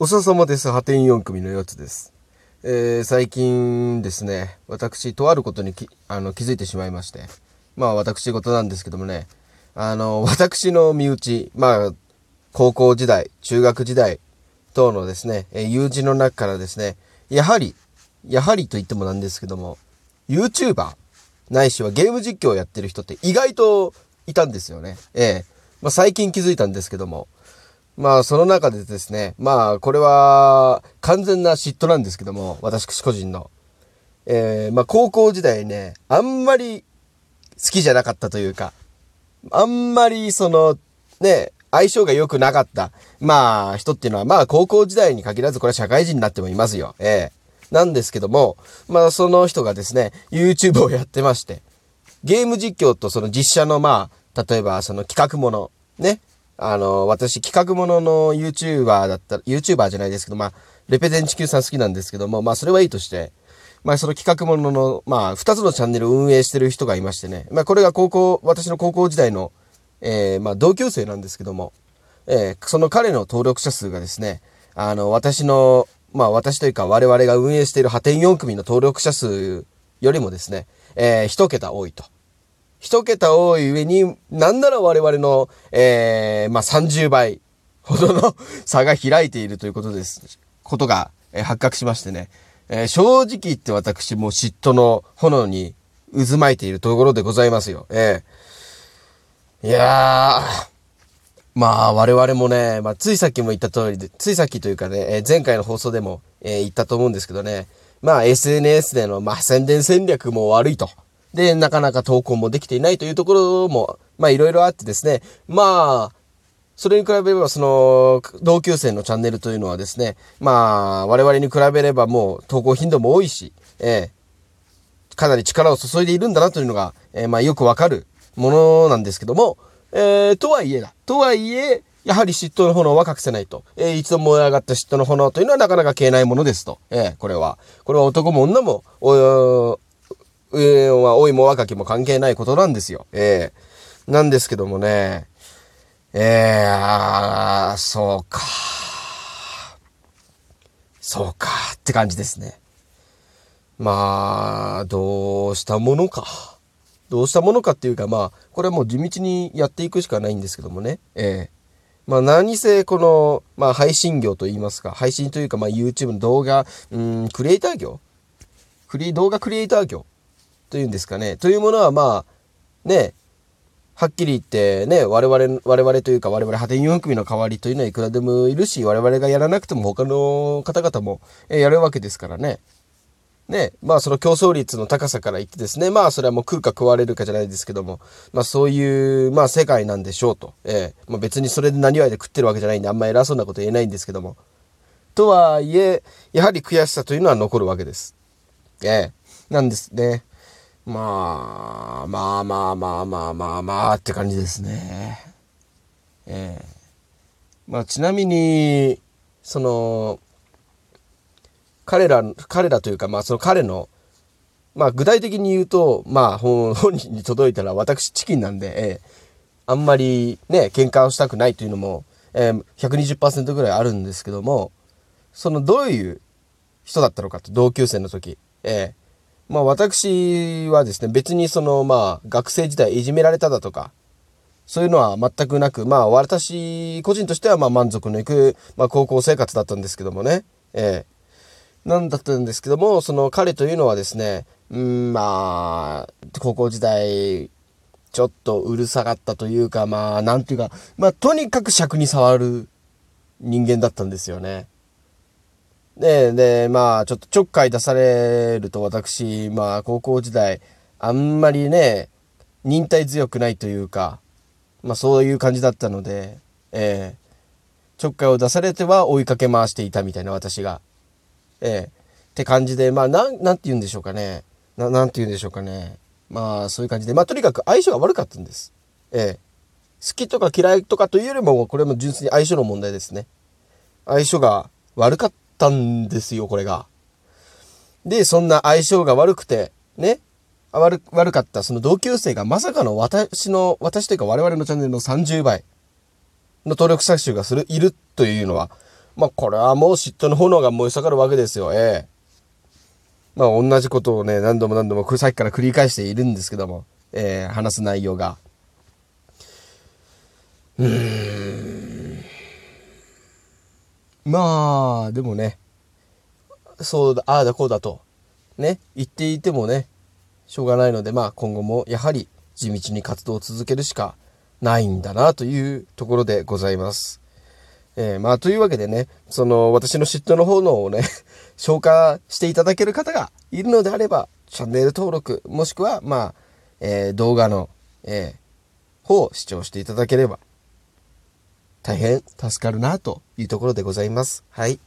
おささまです。破天4組の4つです。えー、最近ですね、私、とあることにきあの気づいてしまいまして、まあ私事なんですけどもね、あの、私の身内、まあ、高校時代、中学時代等のですね、え友人の中からですね、やはり、やはりと言ってもなんですけども、YouTuber、ないしはゲーム実況をやってる人って意外といたんですよね。ええまあ最近気づいたんですけども、まあ、その中でですね、まあ、これは、完全な嫉妬なんですけども、私個人の。えー、まあ、高校時代ね、あんまり好きじゃなかったというか、あんまり、その、ね、相性が良くなかった。まあ、人っていうのは、まあ、高校時代に限らず、これは社会人になってもいますよ。ええー、なんですけども、まあ、その人がですね、YouTube をやってまして、ゲーム実況とその実写の、まあ、例えば、その企画もの、ね、あの、私、企画ものの YouTuber だったら、YouTuber じゃないですけど、まあ、レペゼン地球さん好きなんですけども、まあ、それはいいとして、まあ、その企画ものの、まあ、二つのチャンネルを運営してる人がいましてね、まあ、これが高校、私の高校時代の、えー、まあ、同級生なんですけども、えー、その彼の登録者数がですね、あの、私の、まあ、私というか我々が運営している破天4組の登録者数よりもですね、えー、一桁多いと。一桁多い上に、なんなら我々の、えー、まあ、30倍ほどの 差が開いているということです。ことが、えー、発覚しましてね。えー、正直言って私も嫉妬の炎に渦巻いているところでございますよ。えー、いやー、まあ我々もね、まあついさっきも言った通りで、ついさっきというかね、えー、前回の放送でも、えー、言ったと思うんですけどね、まあ SNS での、まあ宣伝戦略も悪いと。で、なかなか投稿もできていないというところも、まあいろいろあってですね、まあ、それに比べれば、その、同級生のチャンネルというのはですね、まあ、我々に比べればもう投稿頻度も多いし、えー、かなり力を注いでいるんだなというのが、えー、まあよくわかるものなんですけども、えー、とはいえだ。とはいえ、やはり嫉妬の炎は隠せないと。えー、一度燃え上がった嫉妬の炎というのはなかなか消えないものですと。えー、これは。これは男も女も、上は老いも若きも関係ないことなんですよ。ええー、なんですけどもね、ええー、あー、そうか。そうか、って感じですね。まあ、どうしたものか。どうしたものかっていうか、まあ、これはもう地道にやっていくしかないんですけどもね。ええ、まあ何せこの、まあ配信業といいますか、配信というかまあ YouTube の動画、うん、クリエイター業クリ、動画クリエイター業というんですかね。というものはまあ、ね、はっきり言ってね、我々、我々というか我々派天4組の代わりというのはいくらでもいるし、我々がやらなくても他の方々もやるわけですからね。ね、まあその競争率の高さから言ってですね、まあそれはもう食うか食われるかじゃないですけども、まあそういう、まあ世界なんでしょうと。ええまあ別にそれで何わいで食ってるわけじゃないんであんま偉そうなこと言えないんですけども。とはいえ、やはり悔しさというのは残るわけです。ええなんですね。まあ、まあまあまあまあまあまあって感じですね。ええ。まあちなみに、その、彼ら、彼らというか、まあその彼の、まあ具体的に言うと、まあ本人に届いたら私チキンなんで、ええ、あんまりね、喧嘩をしたくないというのも、えー、120%ぐらいあるんですけども、そのどういう人だったのかと、同級生の時、ええ。まあ私はですね、別にそのまあ学生時代いじめられただとか、そういうのは全くなく、まあ私個人としてはまあ満足のいく、まあ高校生活だったんですけどもね、ええなんだったんですけども、その彼というのはですね、うん、まあ、高校時代、ちょっとうるさかったというか、まあ、なんていうか、まあ、とにかく尺に触る人間だったんですよね。で、で、まあ、ちょっとちょっかい出されると私、まあ、高校時代、あんまりね、忍耐強くないというか、まあ、そういう感じだったので、ええ、ちょっかいを出されては追いかけ回していたみたいな私が。ええ、って感じで、まあ、なん、なんて言うんでしょうかね。な、なんて言うんでしょうかね。まあ、そういう感じで、まあ、とにかく相性が悪かったんです。ええ、好きとか嫌いとかというよりも、これも純粋に相性の問題ですね。相性が悪かったったんですよ、これが。で、そんな相性が悪くて、ね、悪、悪かったその同級生がまさかの私の、私というか我々のチャンネルの30倍の登録者数がする、いるというのは、まあ、これはもう嫉妬の炎が燃え盛るわけですよ。ええまあ、同じことをね、何度も何度もさっきから繰り返しているんですけども、えー、話す内容が。うーん。まあ、でもね、そうだ、ああだこうだと、ね、言っていてもね、しょうがないので、まあ今後もやはり地道に活動を続けるしかないんだなというところでございます。えー、まあというわけでね、その私の嫉妬の方のをね、消化していただける方がいるのであれば、チャンネル登録、もしくは、まあ、えー、動画の、えー、方を視聴していただければ、大変助かるなというところでございます。はい。